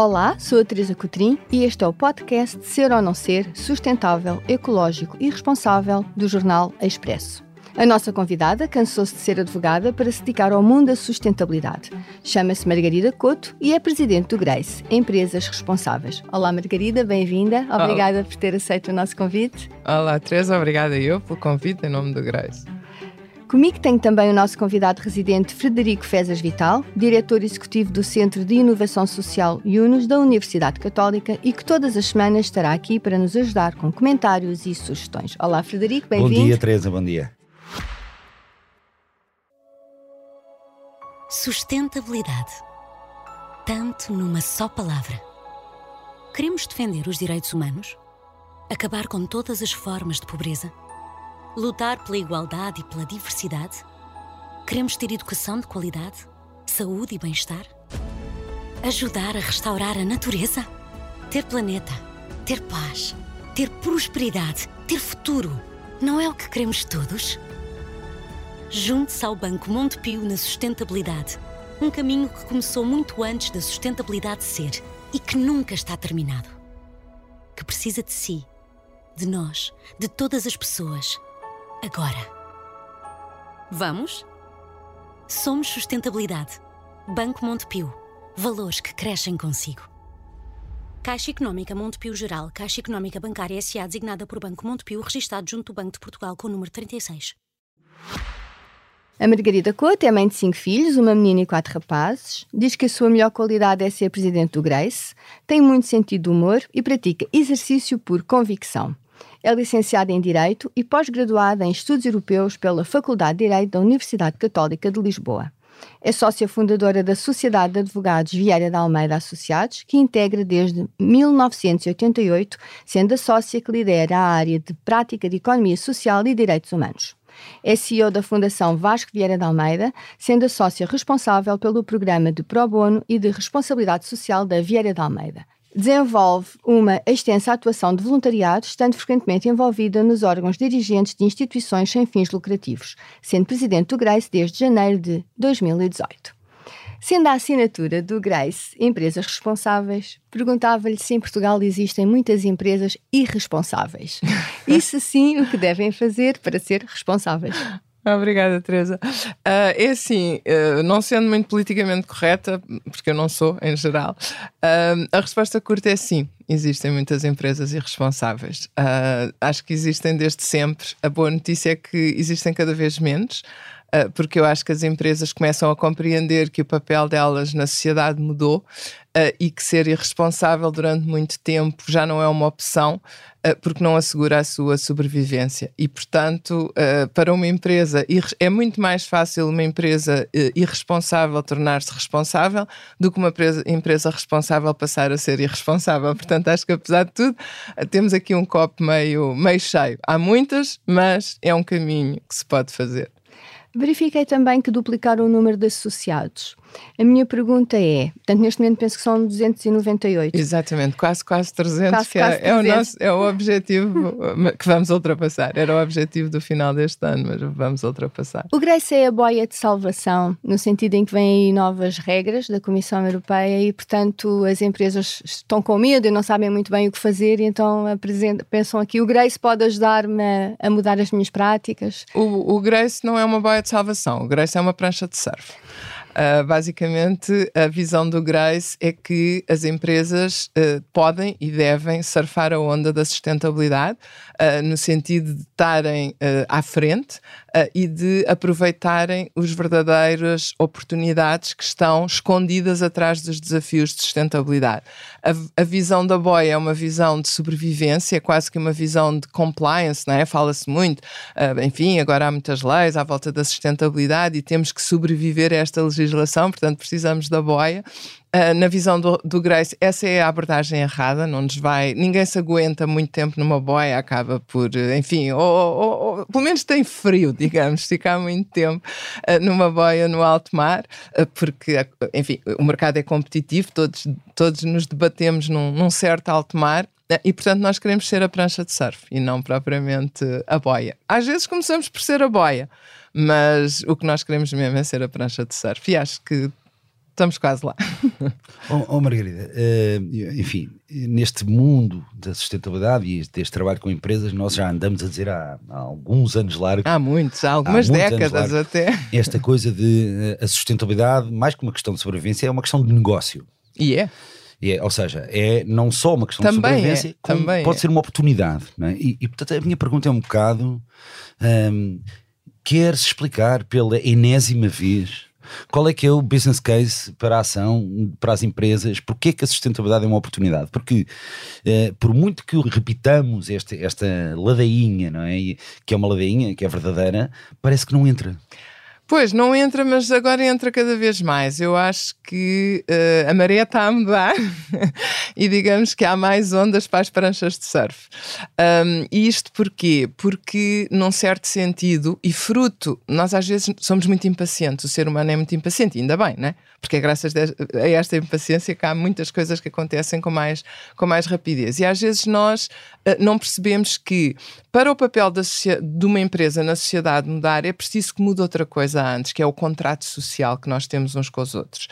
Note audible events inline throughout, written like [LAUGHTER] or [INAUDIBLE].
Olá, sou a Teresa Cotrim e este é o podcast Ser ou Não Ser Sustentável, Ecológico e Responsável do jornal Expresso. A nossa convidada cansou-se de ser advogada para se dedicar ao mundo da sustentabilidade. Chama-se Margarida Couto e é presidente do Grace, Empresas Responsáveis. Olá, Margarida, bem-vinda. Obrigada Olá. por ter aceito o nosso convite. Olá, Teresa, obrigada eu pelo convite em nome do Grace. Comigo tenho também o nosso convidado residente Frederico Fezas Vital, diretor executivo do Centro de Inovação Social UNUS da Universidade Católica e que todas as semanas estará aqui para nos ajudar com comentários e sugestões. Olá, Frederico, bem-vindo. Bom dia, Teresa, bom dia. Sustentabilidade. Tanto numa só palavra. Queremos defender os direitos humanos? Acabar com todas as formas de pobreza? Lutar pela igualdade e pela diversidade? Queremos ter educação de qualidade, saúde e bem-estar? Ajudar a restaurar a natureza? Ter planeta, ter paz, ter prosperidade, ter futuro. Não é o que queremos todos? Junte-se ao Banco Montepio na sustentabilidade. Um caminho que começou muito antes da sustentabilidade ser e que nunca está terminado. Que precisa de si, de nós, de todas as pessoas agora. Vamos? Somos Sustentabilidade. Banco Montepio. Valores que crescem consigo. Caixa Económica Montepio Geral, Caixa Económica Bancária S.A. designada por Banco Montepio, registado junto do Banco de Portugal com o número 36. A Margarida Couto é mãe de cinco filhos, uma menina e quatro rapazes. Diz que a sua melhor qualidade é ser presidente do Grace, tem muito sentido de humor e pratica exercício por convicção. É licenciada em Direito e pós-graduada em Estudos Europeus pela Faculdade de Direito da Universidade Católica de Lisboa. É sócia fundadora da Sociedade de Advogados Vieira da Almeida Associados, que integra desde 1988, sendo a sócia que lidera a área de prática de economia social e direitos humanos. É CEO da Fundação Vasco Vieira da Almeida, sendo a sócia responsável pelo programa de Pro Bono e de Responsabilidade Social da Vieira da Almeida. Desenvolve uma extensa atuação de voluntariado, estando frequentemente envolvida nos órgãos dirigentes de instituições sem fins lucrativos, sendo presidente do Grace desde janeiro de 2018. Sendo a assinatura do Grace Empresas Responsáveis, perguntava-lhe se em Portugal existem muitas empresas irresponsáveis. [LAUGHS] E se sim, o que devem fazer para ser responsáveis. Obrigada, Teresa. Uh, é assim, uh, não sendo muito politicamente correta, porque eu não sou em geral, uh, a resposta curta é sim. Existem muitas empresas irresponsáveis. acho que existem desde sempre. A boa notícia é que existem cada vez menos. Ah, porque eu acho que as empresas começam a compreender que o papel delas na sociedade mudou uh, e que ser irresponsável durante muito tempo já não é uma opção, uh, porque não assegura a sua sobrevivência. E, portanto, para uma empresa, é muito mais fácil uma empresa irresponsável tornar-se responsável do que uma empresa responsável passar a ser irresponsável. Portanto, acho que apesar de tudo, temos aqui um copo meio, meio cheio. Há muitas, mas é um caminho que se pode fazer. Verifiquei também que duplicaram o número de associados. A minha pergunta é, portanto, neste momento penso que são 298. Exatamente, quase quase 300, quase, que é, quase 300. é, o nosso, é o objetivo que vamos ultrapassar. Era o objetivo do final deste ano, mas vamos ultrapassar. O Grace é a boia de salvação, no sentido em que vêm aí novas regras da Comissão Europeia e, portanto, as empresas estão com medo e não sabem muito bem o que fazer e então pensam aqui, o Grace pode ajudar-me a, a, mudar as minhas práticas? O, o Grace não é uma boia de salvação, o Grace é uma prancha de surf. Uh, basicamente, a visão do Grace é que as empresas uh, podem e devem surfar a onda da sustentabilidade, uh, no sentido de estarem à frente e de aproveitarem as verdadeiras oportunidades que estão escondidas atrás dos desafios de sustentabilidade. A, a visão da boia é uma visão de sobrevivência, é quase que uma visão de compliance, não é? Fala-se muito, enfim, agora há muitas leis à volta da sustentabilidade e temos que sobreviver a esta legislação legislação, portanto precisamos da boia. Uh, na visão do, do, Grace, essa é a abordagem errada, não nos vai, ninguém se aguenta muito tempo numa boia, acaba por, enfim, ou, ou, ou pelo menos tem frio, [LAUGHS] digamos, ficar muito tempo uh, numa boia no alto mar, uh, porque, enfim, o mercado é competitivo, todos, todos nos debatemos num, num certo alto mar, e portanto nós queremos ser a prancha de surf e não propriamente a boia. Às vezes começamos por ser a boia, mas o que nós queremos mesmo é ser a prancha de surf. E acho que estamos quase lá. [LAUGHS] oh, oh Margarida, uh, enfim, neste mundo da sustentabilidade e deste trabalho com empresas, nós já andamos a dizer há, há alguns anos largos. Há muitos, há algumas há décadas largos, até. Esta coisa de uh, a sustentabilidade, mais que uma questão de sobrevivência, é uma questão de negócio. E é. É, ou seja, é não só uma questão também de sobrevivência, é, como pode é. ser uma oportunidade. É? E, e, portanto, a minha pergunta é um bocado: um, quer-se explicar pela enésima vez qual é que é o business case para a ação, para as empresas? Porquê que a sustentabilidade é uma oportunidade? Porque eh, por muito que repitamos este, esta ladainha, não é? que é uma ladainha, que é verdadeira, parece que não entra. Pois, não entra, mas agora entra cada vez mais. Eu acho que uh, a maré está a mudar [LAUGHS] e digamos que há mais ondas para as pranchas de surf. Um, e isto porquê? Porque, num certo sentido, e fruto, nós às vezes somos muito impacientes, o ser humano é muito impaciente, ainda bem, né? Porque é graças a esta impaciência que há muitas coisas que acontecem com mais, com mais rapidez. E às vezes nós uh, não percebemos que, para o papel da, de uma empresa na sociedade mudar, é preciso que mude outra coisa antes, que é o contrato social que nós temos uns com os outros.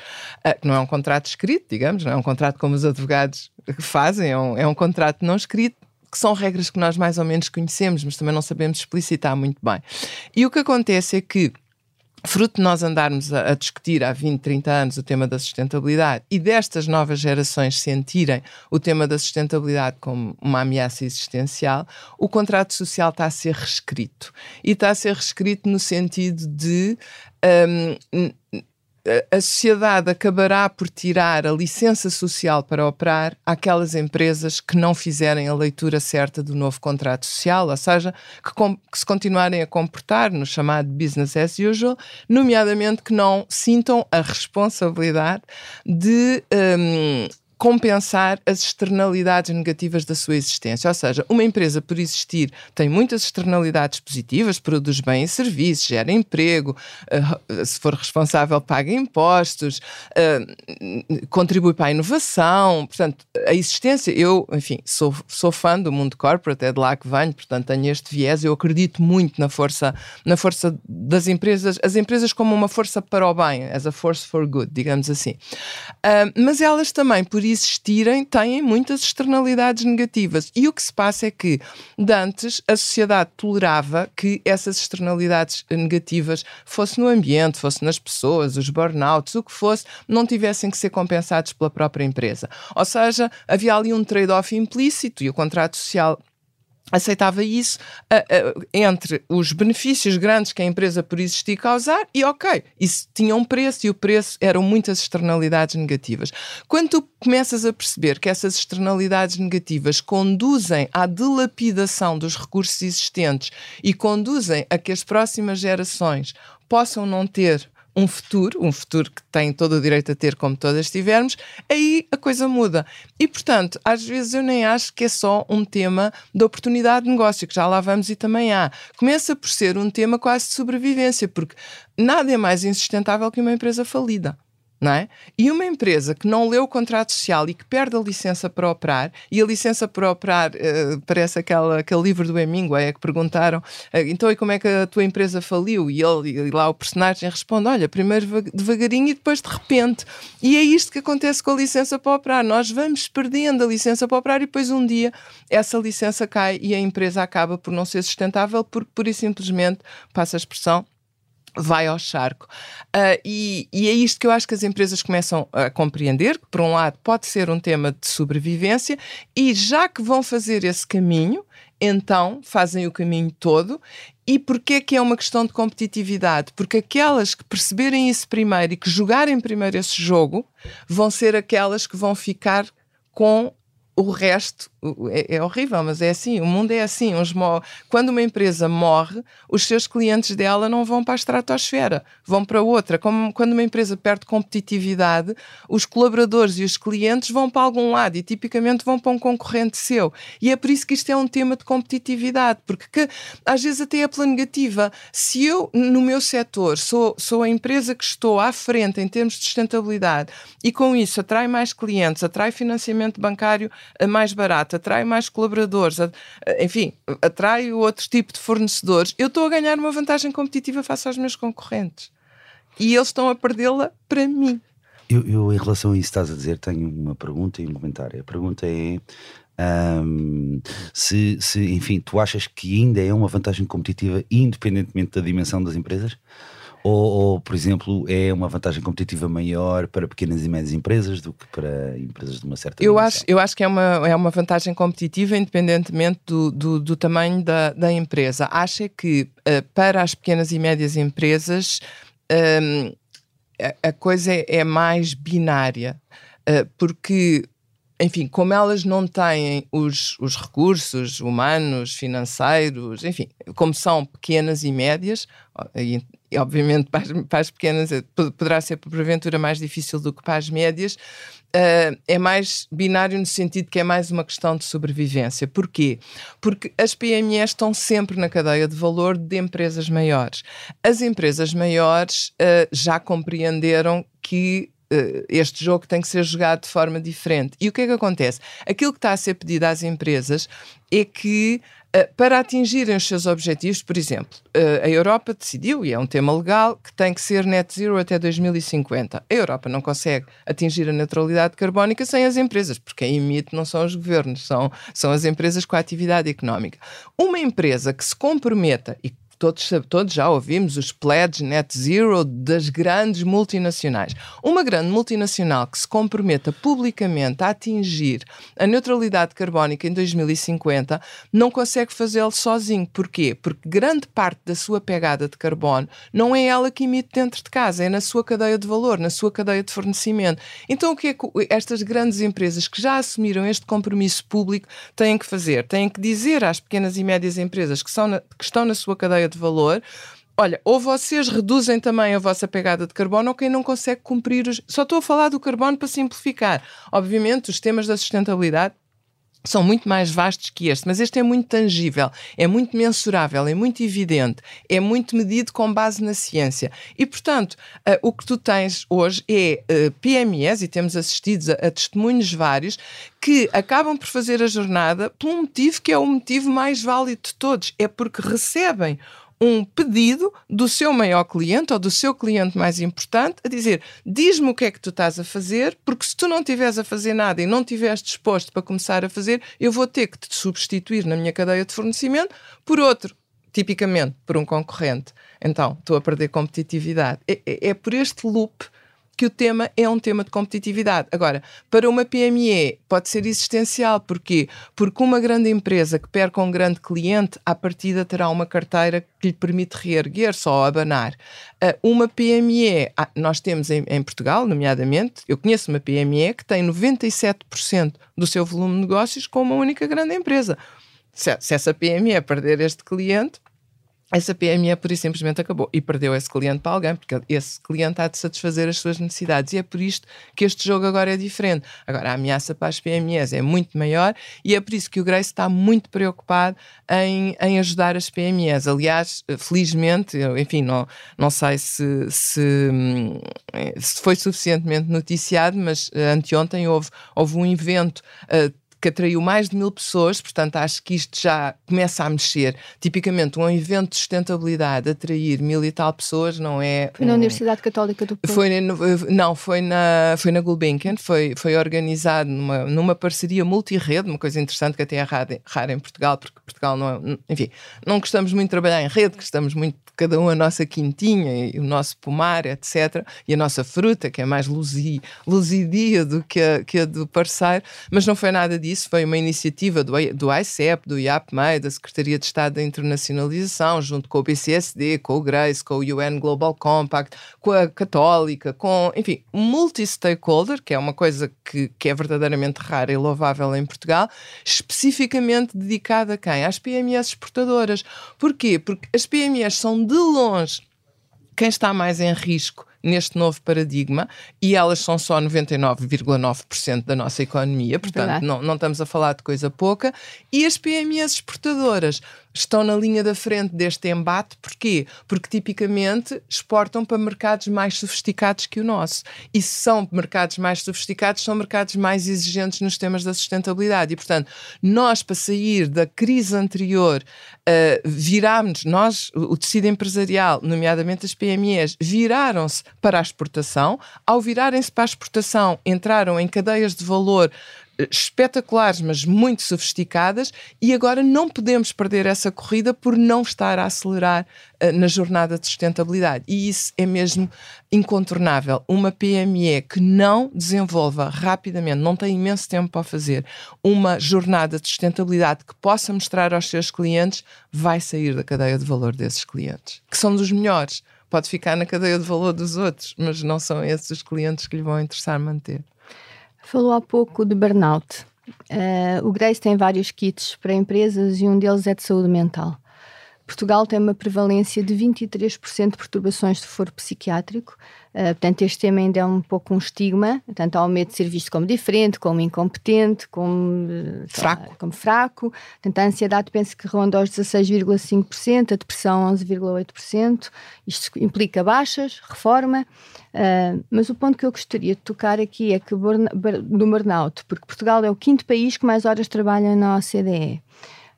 Uh, não é um contrato escrito, digamos, não é um contrato como os advogados fazem, é um, é um contrato não escrito, que são regras que nós mais ou menos conhecemos, mas também não sabemos explicitar muito bem. E o que acontece é que fruto de nós andarmos a, a, discutir há 20, 30 anos o tema da sustentabilidade e destas novas gerações sentirem o tema da sustentabilidade como uma ameaça existencial, o contrato social está a ser reescrito. E está a ser reescrito no sentido de. Um, a sociedade acabará por tirar a licença social para operar àquelas empresas que não fizerem a leitura certa do novo contrato social, ou seja, que, que, se continuarem a comportar no chamado business as usual, nomeadamente que não sintam a responsabilidade de. Um, compensar as externalidades negativas da sua existência. Ou seja, uma empresa, por existir, tem muitas externalidades positivas, produz bem e serviços, gera emprego, uh, se for responsável, paga impostos, uh, contribui para a inovação. Portanto, a existência, eu, enfim, sou, sou fã do mundo corporate, é de lá que venho, portanto, tenho este viés. Eu acredito muito na força, na força das empresas, as empresas como uma força para o bem, as a force for good, digamos assim. Uh, mas elas também, por existirem, têm muitas externalidades negativas. E o que se passa é que, de antes, a sociedade tolerava que essas externalidades negativas, fosse no ambiente, fosse nas pessoas, os burnouts, o que fosse, não tivessem que ser compensados pela própria empresa. Ou seja, havia ali um trade-off implícito e o contrato social aceitava isso entre os benefícios grandes que a empresa por existir causar e ok, isso tinha um preço e o preço eram muitas externalidades negativas. Quando tu começas a perceber que essas externalidades negativas conduzem à dilapidação dos recursos existentes e conduzem a que as próximas gerações possam não ter um futuro, um futuro que tem todo o direito a ter, como todas tivermos, aí a coisa muda. E, portanto, às vezes eu nem acho que é só um tema de oportunidade de negócio, que já lá vamos e também há. Começa por ser um tema quase de sobrevivência, porque nada é mais insustentável que uma empresa falida não é? E uma empresa que não leu o contrato social e que perde a licença para operar, e a licença para operar uh, parece aquela, aquele livro do Hemingway, é que perguntaram, uh, então e como é que a tua empresa faliu? E, ele, e lá o personagem responde, olha, primeiro devagarinho e depois de repente. E é isto que acontece com a licença para operar. Nós vamos perdendo a licença para operar e depois um dia essa licença cai e a empresa acaba por não ser sustentável porque, pura e simplesmente, passa a expressão, vai ao charco. Uh, e, e, é isto que eu acho que as empresas começam a compreender, que por um lado pode ser um tema de sobrevivência, e já que vão fazer esse caminho, então fazem o caminho todo. E porquê que é uma questão de competitividade? Porque aquelas que perceberem isso primeiro e que jogarem primeiro esse jogo vão ser aquelas que vão ficar com o resto é, é, horrível, mas é assim, o mundo é assim. Quando uma empresa morre, os seus clientes dela não vão para a estratosfera, vão para outra. Como quando uma empresa perde competitividade, os colaboradores e os clientes vão para algum lado e tipicamente vão para um concorrente seu. E é por isso que isto é um tema de competitividade, porque que, às vezes até é pela negativa. Se eu, no meu setor, sou, sou a empresa que estou à frente em termos de sustentabilidade e com isso atrai mais clientes, atrai financiamento bancário mais barato, atrai mais colaboradores, enfim, atrai outro tipo de fornecedores, eu estou a ganhar uma vantagem competitiva face aos meus concorrentes. E eles estão a perdê-la para mim. Eu, eu, em relação a isso estás a dizer, tenho uma pergunta e um comentário. A pergunta é. Um, se, se, enfim, tu achas que ainda é uma vantagem competitiva, independentemente da dimensão das empresas? Ou, ou, por exemplo, é uma vantagem competitiva maior para pequenas e médias empresas do que para empresas de uma certa eu acho Eu acho que é uma, é uma vantagem competitiva, independentemente do, do, do tamanho da, da empresa. Acho que uh, para as pequenas e médias empresas um, a, a, coisa é, é mais binária, uh, porque enfim, como elas não têm os, os recursos humanos, financeiros, enfim, como são pequenas e médias, e, obviamente para as, para as, pequenas eh, poderá ser porventura mais difícil do que para as médias, uh, é mais binário no sentido que é mais uma questão de sobrevivência. Porquê? Porque as PMEs estão sempre na cadeia de valor de empresas maiores. As empresas maiores uh, já compreenderam que este jogo tem que ser jogado de forma diferente. E o que é que acontece? Aquilo que está a ser pedido às empresas é que uh, para atingirem os seus objetivos, por exemplo, uh, a Europa decidiu, e é um tema legal, que tem que ser net zero até 2050. A Europa não consegue atingir a neutralidade carbónica sem as empresas, porque quem emite não são os governos, são, são as empresas com a atividade económica. Uma empresa que se comprometa e todos, todos já ouvimos os pledges net zero das grandes multinacionais. Uma grande multinacional que se comprometa publicamente a atingir a neutralidade carbónica em 2050 não consegue fazê-lo sozinho. Porquê? Porque grande parte da sua pegada de carbono não é ela que emite dentro de casa, é na sua cadeia de valor, na sua cadeia de fornecimento. Então, o que é que estas grandes empresas que já assumiram este compromisso público têm que fazer? Têm que dizer às pequenas e médias empresas que, são na, que estão na sua cadeia de valor, olha, ou vocês reduzem também a vossa pegada de carbono, ou quem não consegue cumprir os. Só estou a falar do carbono para simplificar. Obviamente, os temas da sustentabilidade são muito mais vastos que este, mas este é muito tangível, é muito mensurável, é muito evidente, é muito medido com base na ciência. E, portanto, uh, o que tu tens hoje é uh, PMEs, e temos assistido a, a, testemunhos vários, que acabam por fazer a jornada por um motivo que é o motivo mais válido de todos, é porque recebem um pedido do seu maior cliente ou do seu cliente mais importante a dizer: diz-me o que é que tu estás a fazer, porque se tu não estiveres a fazer nada e não estiveres disposto para começar a fazer, eu vou ter que te substituir na minha cadeia de fornecimento por outro, tipicamente por um concorrente. Então, estou a perder competitividade. É, é, é por este loop que o tema é um tema de competitividade. Agora, para uma PME pode ser existencial. Porquê? Porque uma grande empresa que perca um grande cliente, à partida terá uma carteira que lhe permite reerguer só abanar. Uh, uma PME, ah, nós temos em, em, Portugal, nomeadamente, eu conheço uma PME que tem 97% do seu volume de negócios com uma única grande empresa. Se essa PME perder este cliente, essa PME por isso simplesmente acabou e perdeu esse cliente para alguém, porque esse cliente há de satisfazer as suas necessidades. E é por isto que este jogo agora é diferente. Agora, a ameaça para as PMEs é muito maior e é por isso que o Grace está muito preocupado em, em ajudar as PMEs. Aliás, felizmente, enfim, não, não sei se, se, se foi suficientemente noticiado, mas eh, anteontem houve, houve um evento. Uh, que atraiu mais de mil pessoas, portanto acho que isto já começa a mexer. Tipicamente, um evento de sustentabilidade atrair mil e tal pessoas não é. Foi na Universidade Católica do Porto? Foi, não, foi na, foi na Gulbenkian, foi, foi organizado numa, numa parceria multirede, uma coisa interessante que até é rara, rara em Portugal, porque Portugal não é. Enfim, não gostamos muito de trabalhar em rede, gostamos muito de cada um a nossa quintinha e o nosso pomar, etc. E a nossa fruta, que é mais luzi, luzidia do que a, que a do parceiro, mas não foi nada disso disso foi uma iniciativa do, do ICEP, do IAPMEI, da Secretaria de Estado da Internacionalização, junto com o BCSD, com o GRACE, com o UN Global Compact, com a Católica, com, enfim, multi-stakeholder, que é uma coisa que, que é verdadeiramente rara e louvável em Portugal, especificamente dedicada a quem? Às PMEs exportadoras. Porquê? Porque as PMEs são de longe quem está mais em risco neste novo paradigma e elas são só 99,9% da nossa economia, portanto, não, não estamos a falar de coisa pouca. E as PMEs exportadoras estão na linha da frente deste embate. Porquê? Porque tipicamente exportam para mercados mais sofisticados que o nosso. E se são mercados mais sofisticados, são mercados mais exigentes nos temas da sustentabilidade. E, portanto, nós, para sair da crise anterior, uh, virámos, nós, o tecido empresarial, nomeadamente as PMEs, viraram-se para a exportação. Ao virarem-se para a exportação, entraram em cadeias de valor espetaculares, mas muito sofisticadas, e agora não podemos perder essa corrida por não estar a acelerar uh, na jornada de sustentabilidade. E isso é mesmo incontornável. Uma PME que não desenvolva rapidamente, não tem imenso tempo para fazer, uma jornada de sustentabilidade que possa mostrar aos seus clientes, vai sair da cadeia de valor desses clientes, que são dos melhores. Pode ficar na cadeia de valor dos outros, mas não são esses os clientes que lhe vão interessar manter. Falou há pouco de burnout. Uh, o Grace tem vários kits para empresas e um deles é de saúde mental. Portugal tem uma prevalência de 23% de perturbações de foro psiquiátrico. Uh, portanto, este tema ainda é um pouco um estigma. Portanto, há o medo de ser visto como diferente, como incompetente, como uh, fraco. Como fraco. Portanto, a ansiedade penso que ronda aos 16,5%, a depressão 11,8%. Isto implica baixas, reforma. Uh, mas o ponto que eu gostaria de tocar aqui é que do burnout, porque Portugal é o quinto país que mais horas trabalha na OCDE.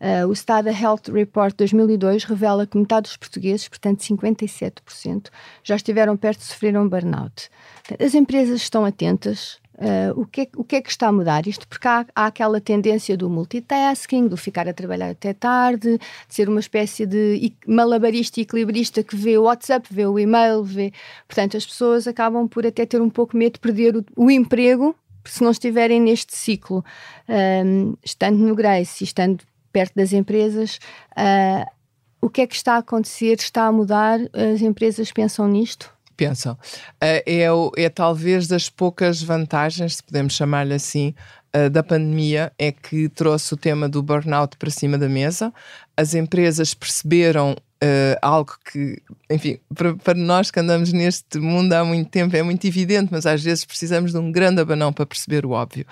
Uh, o Estado Health Report 2002 revela que metade dos portugueses, portanto 57%, já estiveram perto de sofrer um burnout. As empresas estão atentas. Uh, o, que é, o que é que está a mudar isto? Porque há, há, aquela tendência do multitasking, do ficar a trabalhar até tarde, de ser uma espécie de malabarista e equilibrista que vê o WhatsApp, vê o e-mail, vê. Portanto, as pessoas acabam por até ter um pouco medo de perder o, o emprego se não estiverem neste ciclo. Um, estando no Grace estando perto das empresas. Uh, o que é que está a acontecer? Está a mudar? As empresas pensam nisto? Pensam. Uh, é, é talvez das poucas vantagens, se podemos chamar-lhe assim, uh, da pandemia, é que trouxe o tema do burnout para cima da mesa. As empresas perceberam Uh, algo que, enfim, para, para, nós que andamos neste mundo há muito tempo é muito evidente, mas às vezes precisamos de um grande abanão para perceber o óbvio.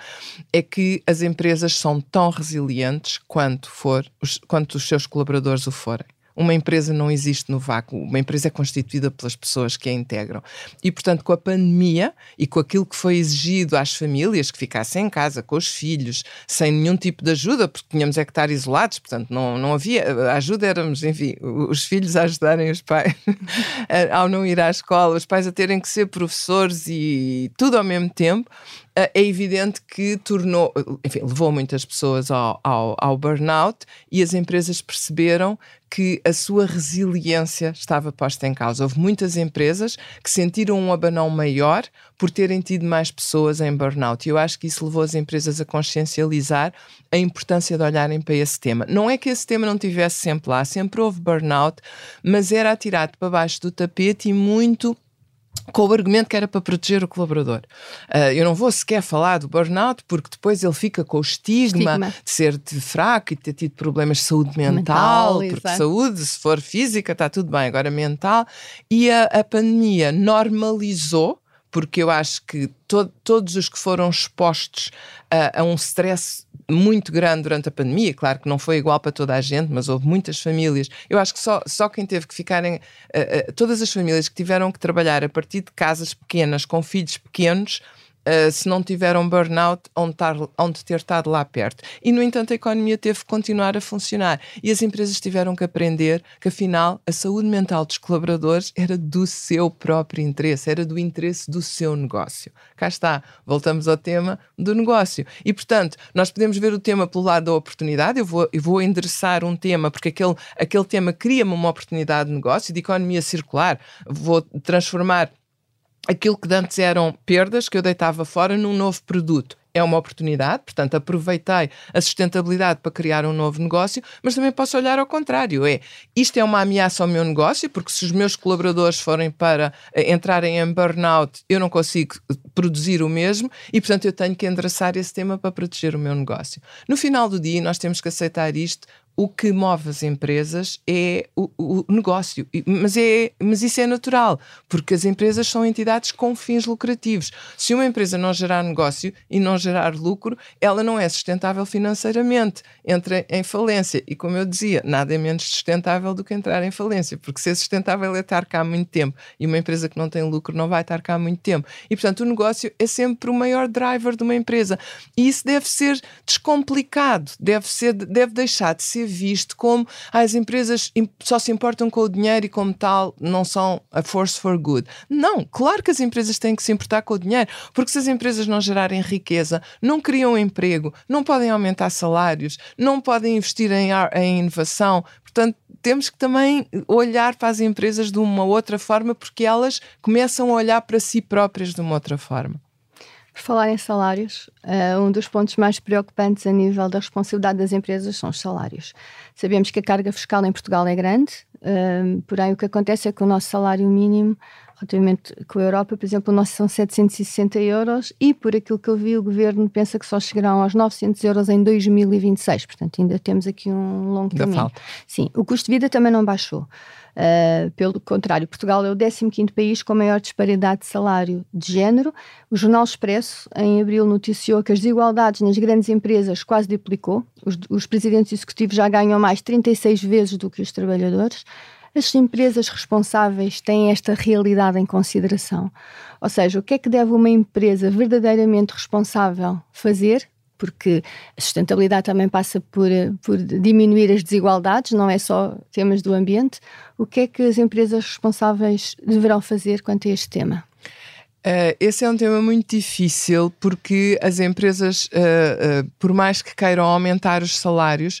É que as empresas são tão resilientes quanto, for, os, quanto os seus colaboradores o forem. Uma empresa não existe no vácuo, uma empresa é constituída pelas pessoas que a integram. E, portanto, com a pandemia e com aquilo que foi exigido às famílias que ficassem em casa com os filhos, sem nenhum tipo de ajuda, porque tínhamos é que estar isolados, portanto, não, não havia. Ajuda éramos, enfim, os filhos a ajudarem os pais [LAUGHS] ao não ir à escola, os pais a terem que ser professores e tudo ao mesmo tempo é evidente que tornou, enfim, levou muitas pessoas ao, ao, ao, burnout e as empresas perceberam que a sua resiliência estava posta em causa. Houve muitas empresas que sentiram um abanão maior por terem tido mais pessoas em burnout. E eu acho que isso levou as empresas a consciencializar a importância de olharem para esse tema. Não é que esse tema não estivesse sempre lá, sempre houve burnout, mas era atirado para baixo do tapete e muito com o argumento que era para proteger o colaborador. Uh, eu não vou sequer falar do burnout, porque depois ele fica com o estigma, estigma. de ser de fraco e de ter tido problemas de saúde mental, mental porque exato. saúde, se for física, está tudo bem, agora mental. E a, a pandemia normalizou porque eu acho que to todos os que foram expostos a, a um stress muito grande durante a pandemia, claro que não foi igual para toda a gente, mas houve muitas famílias. Eu acho que só, só quem teve que ficarem, uh, uh, todas as famílias que tiveram que trabalhar a partir de casas pequenas, com filhos pequenos, uh, se não tiveram burnout, onde, onde ter estado lá perto. E, no entanto, a economia teve que continuar a funcionar. E as empresas tiveram que aprender que, afinal, a saúde mental dos colaboradores era do seu próprio interesse, era do interesse do seu negócio. Cá está, voltamos ao tema do negócio. E, portanto, nós podemos ver o tema pelo lado da oportunidade. Eu vou, eu vou endereçar um tema, porque aquele, aquele tema cria-me uma oportunidade de negócio, de economia circular. Vou transformar aquilo que antes eram perdas que eu deitava fora num novo produto. É uma oportunidade, portanto, aproveitei a sustentabilidade para criar um novo negócio, mas também posso olhar ao contrário. É isto é uma ameaça ao meu negócio, porque se os meus colaboradores forem para eh, entrarem em burnout, eu não consigo produzir o mesmo e, portanto, eu tenho que endereçar esse tema para proteger o meu negócio. No final do dia, nós temos que aceitar isto o que move as empresas é o, o, negócio. Mas, é, mas isso é natural, porque as empresas são entidades com fins lucrativos. Se uma empresa não gerar negócio e não gerar lucro, ela não é sustentável financeiramente, entra em falência. E como eu dizia, nada é menos sustentável do que entrar em falência, porque ser sustentável é estar cá há muito tempo e uma empresa que não tem lucro não vai estar cá há muito tempo. E portanto, o negócio é sempre o maior driver de uma empresa. E isso deve ser descomplicado, deve, ser, deve deixar de ser visto como ah, as empresas só se importam com o dinheiro e, como tal, não são a force for good. Não, claro que as empresas têm que se importar com o dinheiro, porque se as empresas não gerarem riqueza, não criam emprego, não podem aumentar salários, não podem investir em, em inovação. Portanto, temos que também olhar para as empresas de uma outra forma, porque elas começam a olhar para si próprias de uma outra forma. Por falar em salários, uh, um dos pontos mais preocupantes a nível da responsabilidade das empresas são os salários. Sabemos que a carga fiscal em Portugal é grande, uh, porém o que acontece é que o nosso salário mínimo, relativamente com a Europa, por exemplo, o nosso são 760 euros e por aquilo que eu vi o governo pensa que só chegarão aos 900 euros em 2026, portanto ainda temos aqui um longo caminho. Falta. Sim, o custo de vida também não baixou. Uh, pelo contrário, Portugal é o 15 país com maior disparidade de salário de género. O Jornal Expresso, em abril, noticiou que as desigualdades nas grandes empresas quase duplicou. Os, os presidentes executivos já ganham mais 36 vezes do que os trabalhadores. As empresas responsáveis têm esta realidade em consideração. Ou seja, o que é que deve uma empresa verdadeiramente responsável fazer porque a sustentabilidade também passa por, por diminuir as desigualdades, não é só temas do ambiente. O que é que as empresas responsáveis deverão fazer quanto a este tema? Uh, esse é um tema muito difícil porque as empresas, uh, por mais que queiram aumentar os salários,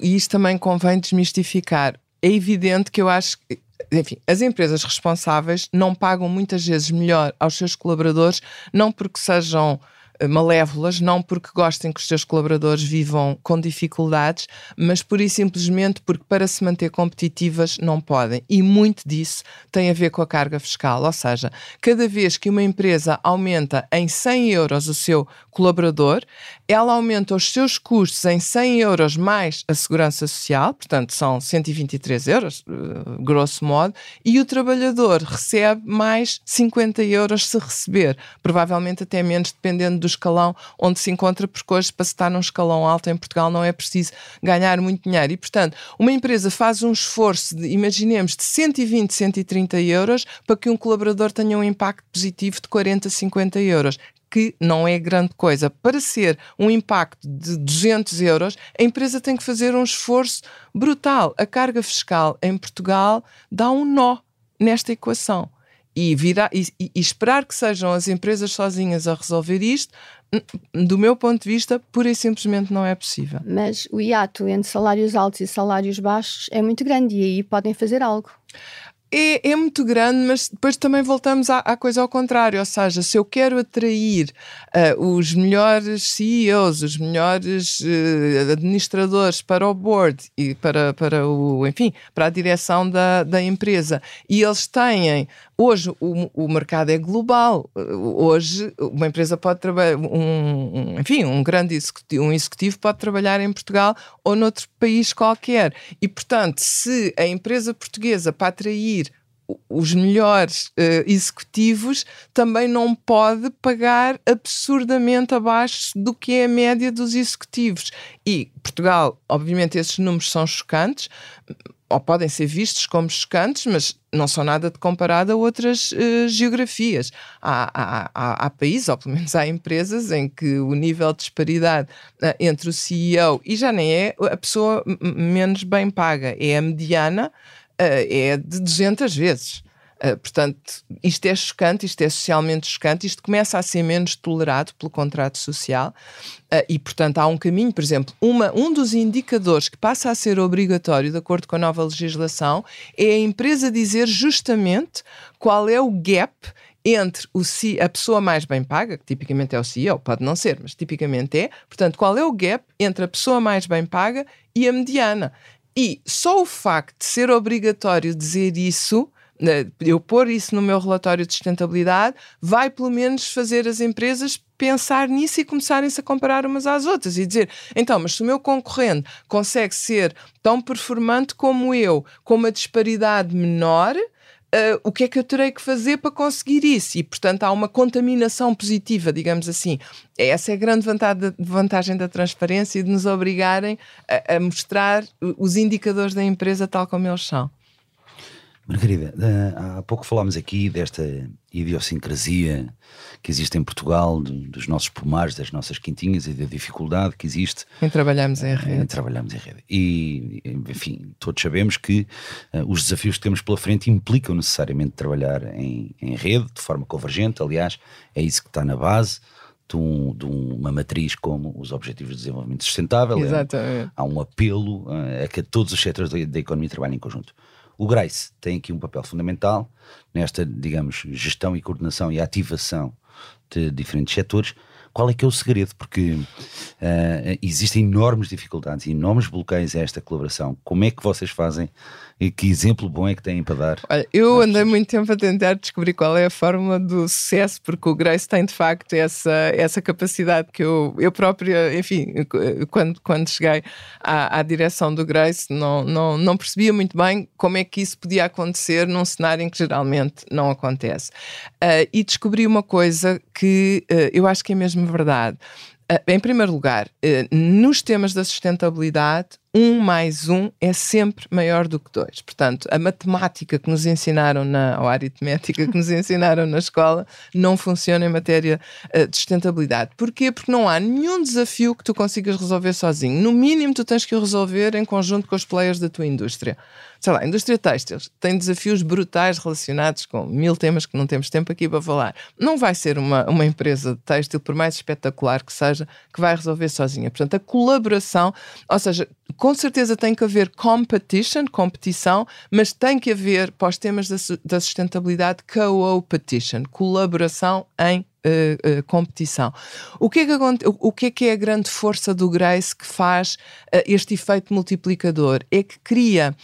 e isto também convém desmistificar. É evidente que eu acho que enfim, as empresas responsáveis não pagam muitas vezes melhor aos seus colaboradores, não porque sejam eh, malévolas, não porque gostem que os seus colaboradores vivam com dificuldades, mas por e simplesmente porque para se manter competitivas não podem. E muito disso tem a ver com a carga fiscal, ou seja, cada vez que uma empresa aumenta em 100 euros o seu colaborador, ela aumenta os seus custos em 100 euros mais a segurança social, portanto são 123 euros, eh, grosso modo, e o trabalhador recebe mais 50 euros se receber, provavelmente até menos dependendo do escalão onde se encontra, porque hoje, para se estar num escalão alto em Portugal, não é preciso ganhar muito dinheiro. E, portanto, uma empresa faz um esforço, de, imaginemos, de 120, 130 euros para que um colaborador tenha um impacto positivo de 40, 50 euros que não é grande coisa. Para ser um impacto de 200 euros, a empresa tem que fazer um esforço brutal. A carga fiscal em Portugal dá um nó nesta equação e, virar, e, e, esperar que sejam as empresas sozinhas a resolver isto, do meu ponto de vista, pura e simplesmente não é possível. Mas o hiato entre salários altos e salários baixos é muito grande e aí podem fazer algo é, é muito grande, mas depois também voltamos à, à, coisa ao contrário. Ou seja, se eu quero atrair uh, os melhores CEOs, os melhores uh, administradores para o board e para, para o, enfim, para a direção da, da empresa, e eles têm Hoje o, o mercado é global. Hoje uma empresa pode trabalhar, um, um, enfim, um grande executivo, um executivo pode trabalhar em Portugal ou noutro país qualquer. E, portanto, se a empresa portuguesa para atrair os melhores uh, executivos também não pode pagar absurdamente abaixo do que é a média dos executivos. E Portugal, obviamente, esses números são chocantes, ou podem ser vistos como chocantes, mas não são nada de comparado a outras uh, geografias. Há, há, há, há, países, ou pelo menos há empresas, em que o nível de disparidade uh, entre o CEO e já nem é a pessoa menos bem paga, é a mediana é de 200 vezes. Uh, portanto, isto é chocante, isto é socialmente chocante, isto começa a ser menos tolerado pelo contrato social uh, e, portanto, há um caminho, por exemplo, uma, um dos indicadores que passa a ser obrigatório, de acordo com a nova legislação, é a empresa dizer justamente qual é o gap entre o C, a pessoa mais bem paga, que tipicamente é o CEO, pode não ser, mas tipicamente é, portanto, qual é o gap entre a pessoa mais bem paga e a mediana. E só o facto de ser obrigatório dizer isso, né, eu pôr isso no meu relatório de sustentabilidade, vai pelo menos fazer as empresas pensar nisso e começarem-se a comparar umas às outras e dizer, então, mas se o meu concorrente consegue ser tão performante como eu, com uma disparidade menor, uh, o que é que eu terei que fazer para conseguir isso? E, portanto, há uma contaminação positiva, digamos assim. Essa é a grande vantagem da transparência e de nos obrigarem a, a mostrar os indicadores da empresa tal como eles são. Margarida, há pouco falámos aqui desta idiosincrasia que existe em Portugal, dos nossos pomares, das nossas quintinhas e da dificuldade que existe em trabalharmos em rede. Em trabalharmos em rede. E, enfim, todos sabemos que uh, os desafios que temos pela frente implicam necessariamente trabalhar em, em rede, de forma convergente. Aliás, é isso que está na base. De, um, de, uma matriz como os Objetivos de Desenvolvimento Sustentável. Exatamente. É, há um apelo uh, a que todos os setores da, da economia trabalhem em conjunto. O GRACE tem aqui um papel fundamental nesta, digamos, gestão e coordenação e ativação de diferentes setores. Qual é que é o segredo? Porque uh, existem enormes dificuldades enormes bloqueios a esta colaboração. Como é que vocês fazem e que exemplo bom é que têm para dar? Olha, eu andei muito tempo a tentar descobrir qual é a fórmula do sucesso, porque o Grace tem de facto essa, essa capacidade que eu, eu própria, enfim, quando, quando cheguei à, à direção do Grace, não, não, não percebia muito bem como é que isso podia acontecer num cenário em que geralmente não acontece. Uh, e descobri uma coisa que uh, eu acho que é mesmo verdade. Uh, em primeiro lugar, nos temas da sustentabilidade, um mais um é sempre maior do que dois. Portanto, a matemática que nos ensinaram na, ou a aritmética que nos ensinaram na escola não funciona em matéria uh, de sustentabilidade. Porquê? Porque não há nenhum desafio que tu consigas resolver sozinho. No mínimo, tu tens que o resolver em conjunto com os players da tua indústria sei lá, a indústria têxtil tem desafios brutais relacionados com mil temas que não temos tempo aqui para falar. Não vai ser uma, uma empresa de têxtil, por mais espetacular que seja, que vai resolver sozinha. Portanto, a colaboração, ou seja, com certeza tem que haver competition, competição, mas tem que haver, para os temas da, da sustentabilidade, co-petition, colaboração em Uh, competição. O que, é que, o que é que é a grande força do Grace que faz uh, este efeito multiplicador? É que cria,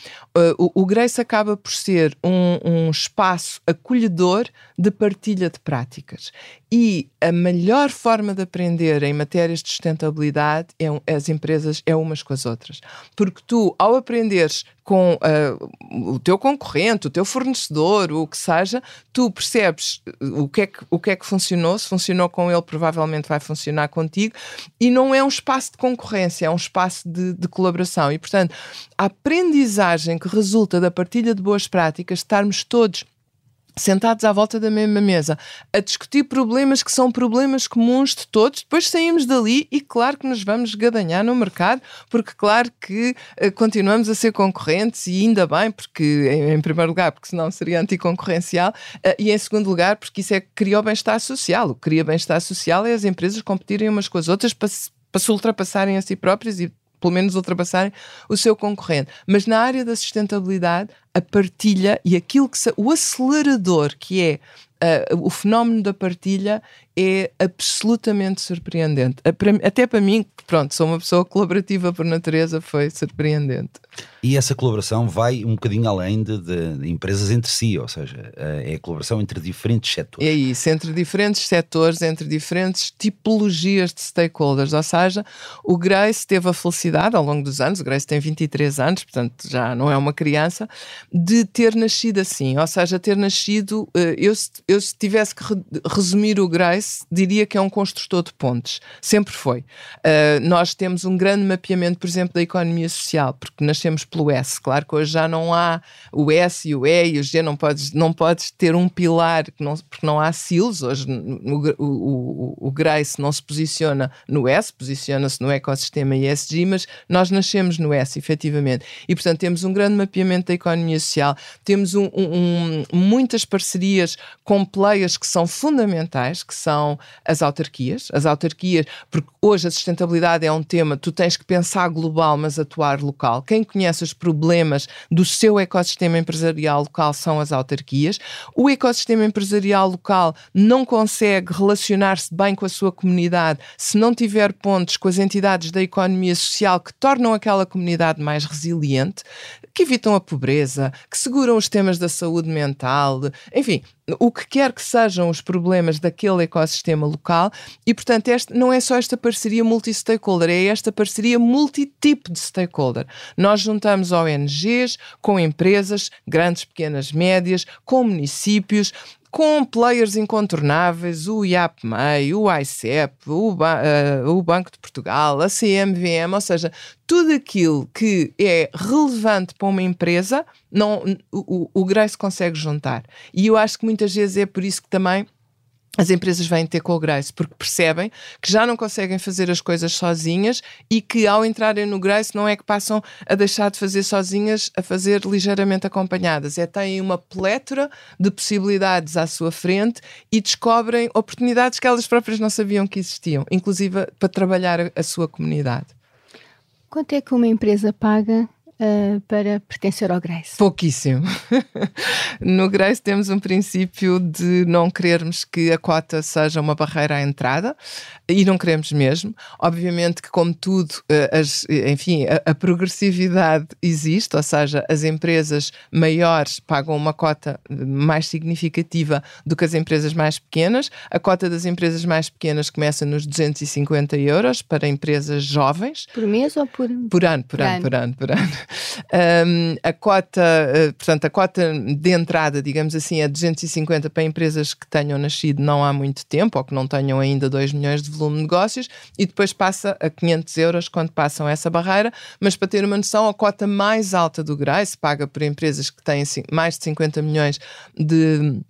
o, o, Grace acaba por ser um, um, espaço acolhedor de partilha de práticas. E a melhor forma de aprender em matérias de sustentabilidade é as empresas é umas com as outras. Porque tu, ao aprenderes com uh, o teu concorrente, o teu fornecedor, o que seja, tu percebes uh, o que, é que, o que é que funcionou, se funcionou com ele, provavelmente vai funcionar contigo, e não é um espaço de concorrência, é um espaço de, de colaboração. E, portanto, a aprendizagem que resulta da partilha de boas práticas, estarmos todos sentados à volta da mesma mesa, a discutir problemas que são problemas comuns de todos, depois saímos dali e claro que nos vamos gadanhar no mercado, porque claro que uh, continuamos a ser concorrentes e ainda bem, porque em, em primeiro lugar, porque senão seria anticoncorrencial, uh, e em segundo lugar, porque isso é que cria o bem-estar social. O que cria bem-estar social é as empresas competirem umas com as outras para se, para se ultrapassarem a si próprias e pelo menos ultrapassarem o seu concorrente. Mas na área da sustentabilidade, a partilha e aquilo que se, o acelerador que é uh, o fenómeno da partilha é absolutamente surpreendente. Até para mim, pronto, sou uma pessoa colaborativa por natureza, foi surpreendente. E essa colaboração vai um bocadinho além de, de, empresas entre si, ou seja, é a colaboração entre diferentes setores. É isso, entre diferentes setores, entre diferentes tipologias de stakeholders. Ou seja, o Grace teve a felicidade ao longo dos anos, o Grace tem 23 anos, portanto já não é uma criança, de ter nascido assim. Ou seja, ter nascido. Eh, eu, eu se tivesse que resumir o Grace, diria que é um construtor de pontes. Sempre foi. Uh, nós temos um grande mapeamento, por exemplo, da economia social, porque nascemos pelo S. Claro que hoje já não há o S e o E e o G, não podes, não podes ter um pilar, não, porque não há silos. Hoje o, o, o Grace não se posiciona no S, posiciona-se no ecossistema ESG, mas nós nascemos no S, efetivamente. E, portanto, temos um grande mapeamento da economia social, temos um, um, muitas parcerias com players que são fundamentais, que são as autarquias. As autarquias, porque hoje a sustentabilidade é um tema, tu tens que pensar global, mas atuar local. Quem conhece os problemas do seu ecossistema empresarial local são as autarquias. O ecossistema empresarial local não consegue relacionar-se bem com a sua comunidade se não tiver pontos com as entidades da economia social que tornam aquela comunidade mais resiliente, que evitam a pobreza, que seguram os temas da saúde mental, enfim, o que quer que sejam os problemas daquele ecossistema local e, portanto, este, não é só esta parceria multi-stakeholder, é esta parceria multitipo de stakeholder. Nós juntamos ONGs com empresas, grandes, pequenas, médias, com municípios, com players incontornáveis, o IAPMEI, o ICEP, o, uh, o Banco de Portugal, a CMVM, ou seja, tudo aquilo que é relevante para uma empresa, não, o, o Grace consegue juntar. E eu acho que muitas vezes é por isso que também as empresas vêm ter com o Grace porque percebem que já não conseguem fazer as coisas sozinhas e que ao entrarem no Grace não é que passam a deixar de fazer sozinhas, a fazer ligeiramente acompanhadas. É têm uma plétora de possibilidades à sua frente e descobrem oportunidades que elas próprias não sabiam que existiam, inclusive para trabalhar a, sua comunidade. Quanto é que uma empresa paga uh, para pertencer ao Grace? Pouquíssimo. [LAUGHS] no Grace temos um princípio de não querermos que a cota seja uma barreira à entrada e não queremos mesmo. Obviamente que, como tudo, uh, as, enfim, a, a, progressividade existe, ou seja, as empresas maiores pagam uma cota mais significativa do que as empresas mais pequenas. A cota das empresas mais pequenas começa nos 250 euros para empresas jovens. Por mês ou por, por ano? Por, por ano, ano, por ano, por ano. Um, a cota, uh, portanto, a cota de entrada, digamos assim, é 250 para empresas que tenham nascido não há muito tempo ou que não tenham ainda 2 milhões de volume de negócios e depois passa a 500 euros quando passam essa barreira. Mas para ter uma noção, a cota mais alta do Grace paga por empresas que têm mais de 50 milhões de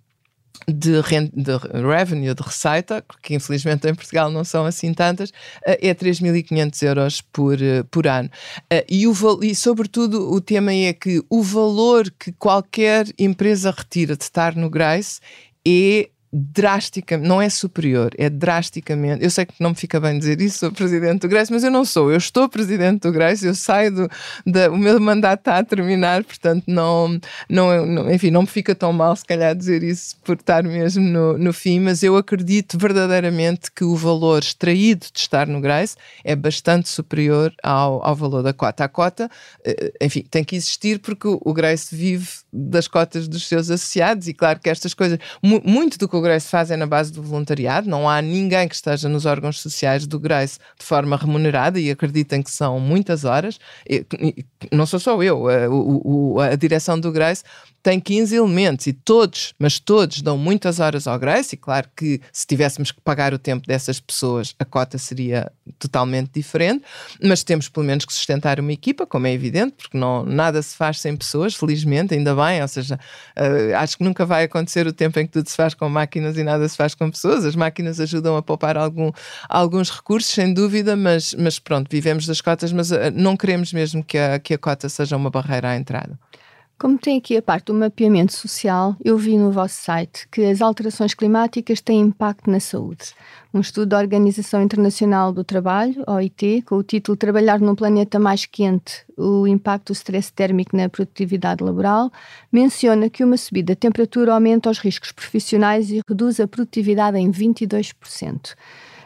de, de, revenue, de receita, que infelizmente em Portugal não são assim tantas, eh, é 3.500 euros por, eh, por ano. Eh, e, o, e, sobretudo, o tema é que o valor que qualquer empresa retira de estar no Grace é drasticamente, não é superior, é drasticamente. Eu sei que não me fica bem dizer isso, sou presidente do Grace, mas eu não sou. Eu estou presidente do Grace, eu saio do. O meu mandato está a terminar, portanto, não, não, não, enfim, não me fica tão mal, se calhar, dizer isso por estar mesmo no, no fim, mas eu acredito verdadeiramente que o valor extraído de estar no Grace é bastante superior ao, ao valor da cota. A cota, eh, enfim, tem que existir porque o Grace vive das cotas dos seus associados e, claro, que estas coisas, muito do que o Grace faz é na base do voluntariado, não há ninguém que esteja nos órgãos sociais do Grace de forma remunerada e acreditem que são muitas horas. não sou só eu, a, a, a direção do Grace tem 15 elementos e todos, mas todos dão muitas horas ao Grace e claro que se tivéssemos que pagar o tempo dessas pessoas a cota seria totalmente diferente, mas temos pelo menos que sustentar uma equipa, como é evidente, porque não, nada se faz sem pessoas, felizmente, ainda bem, ou seja, uh, acho que nunca vai acontecer o tempo em que tudo se faz com máquinas e nada se faz com pessoas, as máquinas ajudam a poupar algum, alguns recursos, sem dúvida, mas, mas pronto, vivemos das cotas, mas uh, não queremos mesmo que a, que a cota seja uma barreira à entrada. Como tem aqui a parte do mapeamento social, eu vi no vosso site que as alterações climáticas têm impacto na saúde. Um estudo da Organização Internacional do Trabalho, OIT, com o título Trabalhar num planeta mais quente, o impacto do stress térmico na produtividade laboral, menciona que uma subida de temperatura aumenta os riscos profissionais e reduz a produtividade em 22%.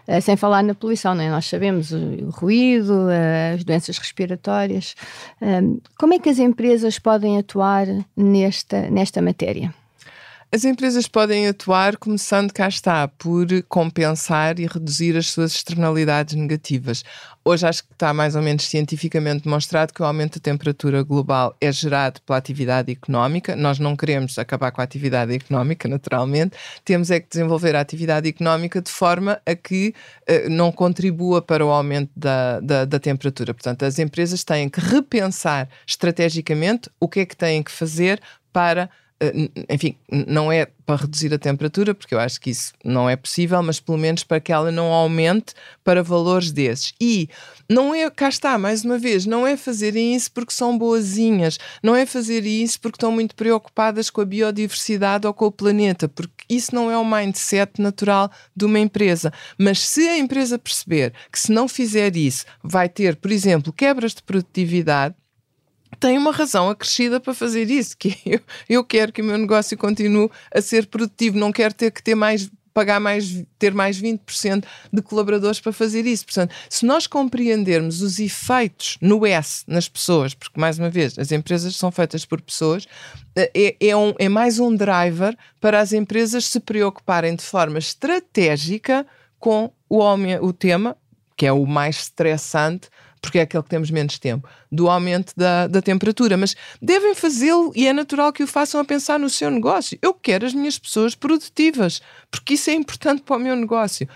Uh, sem falar na poluição, né? nós sabemos o, ruído, uh, as doenças respiratórias. Uh, como é que as empresas podem atuar nesta, nesta matéria? As empresas podem atuar começando, cá está, por compensar e reduzir as suas externalidades negativas. Hoje acho que está mais ou menos cientificamente demonstrado que o aumento da temperatura global é gerado pela atividade económica. Nós não queremos acabar com a atividade económica, naturalmente. Temos é que desenvolver a atividade económica de forma a que uh, não contribua para o aumento da, da, da temperatura. Portanto, as empresas têm que repensar estrategicamente o que é que têm que fazer para enfim, não é para reduzir a temperatura, porque eu acho que isso não é possível, mas pelo menos para que ela não aumente para valores desses. E não é, cá está, mais uma vez, não é fazerem isso porque são boazinhas, não é fazer isso porque estão muito preocupadas com a biodiversidade ou com o planeta, porque isso não é o mindset natural de uma empresa. Mas se a empresa perceber que se não fizer isso, vai ter, por exemplo, quebras de produtividade, tem uma razão acrescida para fazer isso, que [LAUGHS] eu, eu quero que o meu negócio continue a ser produtivo, não quero ter que ter mais pagar mais, ter mais 20% de colaboradores para fazer isso. Portanto, se nós compreendermos os efeitos no S, nas pessoas, porque mais uma vez, as empresas são feitas por pessoas, é, é, um, é mais um driver para as empresas se preocuparem de forma estratégica com o, homem, o tema, que é o mais estressante porque é aquele que temos menos tempo, do aumento da, da temperatura. Mas devem fazê-lo e é natural que o façam a pensar no seu negócio. Eu quero as minhas pessoas produtivas, porque isso é importante para o meu negócio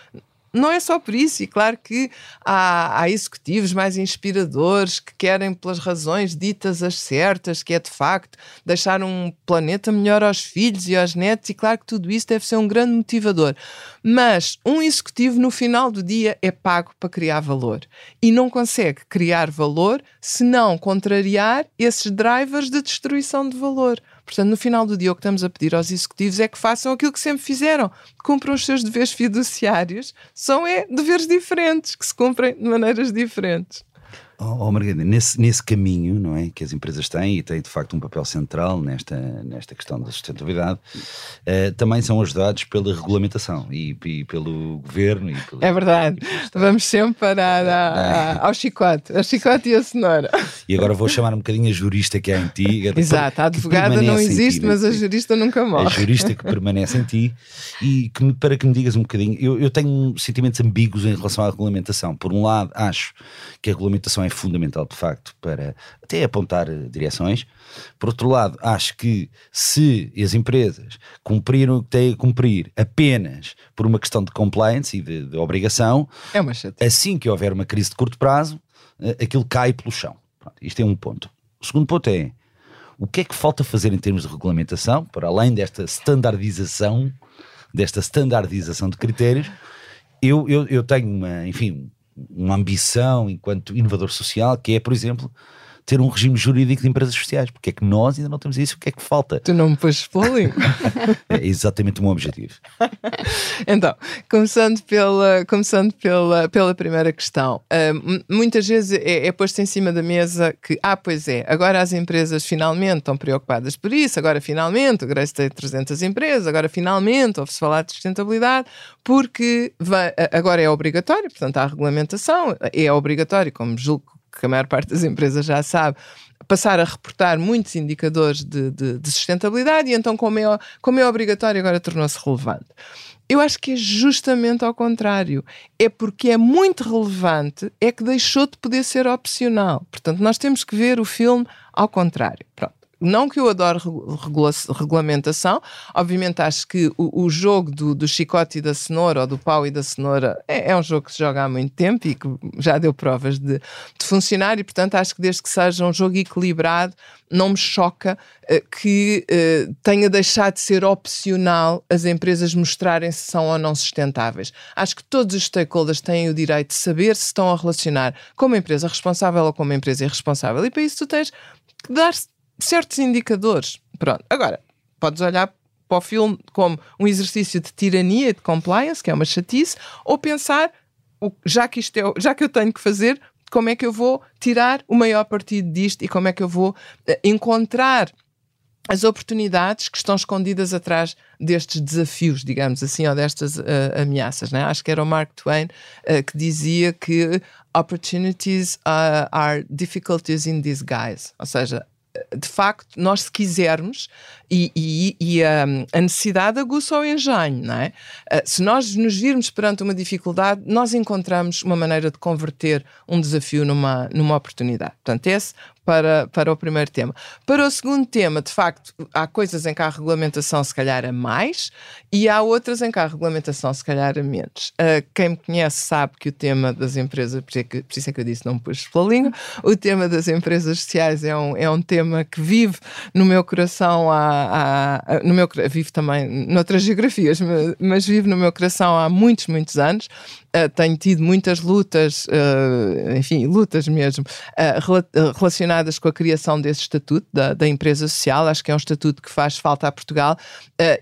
não é só por isso, e claro que há, há, executivos mais inspiradores que querem, pelas razões ditas as certas, que é de facto deixar um planeta melhor aos filhos e aos netos, e claro que tudo isso deve ser um grande motivador. Mas um executivo, no final do dia, é pago para criar valor e não consegue criar valor se não contrariar esses drivers de destruição de valor. Portanto, no final do dia, o que estamos a pedir aos executivos é que façam aquilo que sempre fizeram: cumpram os seus deveres fiduciários. São é deveres diferentes, que se cumprem de maneiras diferentes. Oh, oh Margarida, nesse, nesse caminho não é, que as empresas têm e têm de facto um papel central nesta, nesta questão da sustentabilidade, uh, também são ajudados pela regulamentação e, e pelo governo. E pelo, é verdade, vamos sempre parar a, a, ao chicote, ao chicote e a cenoura. E agora vou chamar um bocadinho a jurista que há em ti. Exato, a advogada não existe, ti, mas a jurista nunca morre. A jurista que permanece em ti e que, para que me digas um bocadinho, eu, eu tenho sentimentos ambíguos em relação à regulamentação. Por um lado, acho que a regulamentação é é fundamental de facto para até apontar eh, direções. Por outro lado, acho que se as empresas cumpriram o que têm a cumprir apenas por uma questão de compliance e de, de obrigação, é uma assim que houver uma crise de curto prazo, eh, aquilo cai pelo chão. Pronto, isto é um ponto. O segundo ponto é o que é que falta fazer em termos de regulamentação, para além desta standardização, desta standardização de critérios. Eu, eu, eu tenho uma, enfim, uma ambição enquanto inovador social, que é, por exemplo, ter um regime jurídico de empresas sociais. Porque é que nós ainda não temos isso? O que é que falta? Tu não me pôs [LAUGHS] spoiler. é exatamente o meu objetivo. [LAUGHS] então, começando pela, começando pela, pela primeira questão, uh, muitas vezes é, é posto em cima da mesa que, ah, pois é, agora as empresas finalmente estão preocupadas por isso, agora finalmente o Grace tem 300 empresas, agora finalmente ouve-se falar de sustentabilidade, porque vai, agora é obrigatório, portanto há regulamentação, é obrigatório, como julgo que a maior parte das empresas já sabe, passar a reportar muitos indicadores de, de, de sustentabilidade e então, como é, como é obrigatório, agora tornou-se relevante. Eu acho que é justamente ao contrário. É porque é muito relevante, é que deixou de poder ser opcional. Portanto, nós temos que ver o filme ao contrário. Pronto não que eu adore regula regulamentação, obviamente acho que o, o jogo do, do, chicote e da cenoura, ou do pau e da cenoura, é, é, um jogo que se joga há muito tempo e que já deu provas de, de, funcionar, e portanto acho que desde que seja um jogo equilibrado, não me choca uh, que uh, tenha deixado de ser opcional as empresas mostrarem se são ou não sustentáveis. Acho que todos os stakeholders têm o direito de saber se estão a relacionar com uma empresa responsável ou com uma empresa irresponsável, e para isso tu tens que dar certos indicadores. Pronto. Agora, podes olhar para o filme como um exercício de tirania e de compliance, que é uma chatice, ou pensar, já que, isto é, já que eu tenho que fazer, como é que eu vou tirar o maior partido disto e como é que eu vou eh, encontrar as oportunidades que estão escondidas atrás destes desafios, digamos assim, ou destas uh, ameaças. Né? Acho que era o Mark Twain uh, que dizia que opportunities are difficulties in disguise, ou seja, de facto, nós se quisermos, e, e, e a, a, necessidade aguça o engenho, não é? Uh, se nós nos virmos perante uma dificuldade, nós encontramos uma maneira de converter um desafio numa, numa oportunidade. Portanto, esse para, para o primeiro tema. Para o segundo tema, de facto, há coisas em que a regulamentação se calhar é mais e há outras em que a regulamentação se calhar é menos. Uh, quem me conhece sabe que o tema das empresas, por isso, é que, por isso é que eu disse não me pus pela língua, o tema das empresas sociais é um, é um tema que vive no meu coração há, há no meu vive também noutras geografias, mas, mas vive no meu coração há muitos, muitos anos Uh, tenho tido muitas lutas, uh, enfim, lutas mesmo, uh, relacionadas com a criação desse estatuto da, da, empresa social. Acho que é um estatuto que faz falta a Portugal.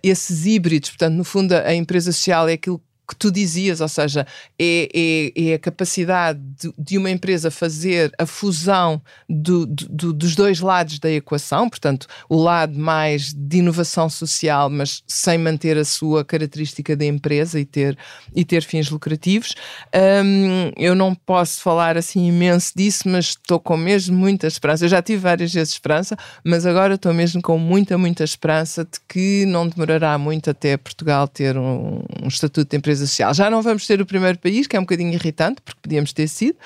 esses híbridos, portanto, no fundo, a empresa social é aquilo que tu dizias, ou seja, é, é, é a capacidade de, de, uma empresa fazer a fusão do, do, dos dois lados da equação, portanto, o lado mais de inovação social, mas sem manter a sua característica de empresa e ter, e ter fins lucrativos. Um, eu não posso falar assim imenso disso, mas estou com mesmo muita esperança. Eu já tive várias vezes esperança, mas agora estou mesmo com muita, muita esperança de que não demorará muito até Portugal ter um, um estatuto de empresa social. Já não vamos ter o primeiro país, que é um bocadinho irritante, porque podíamos ter sido,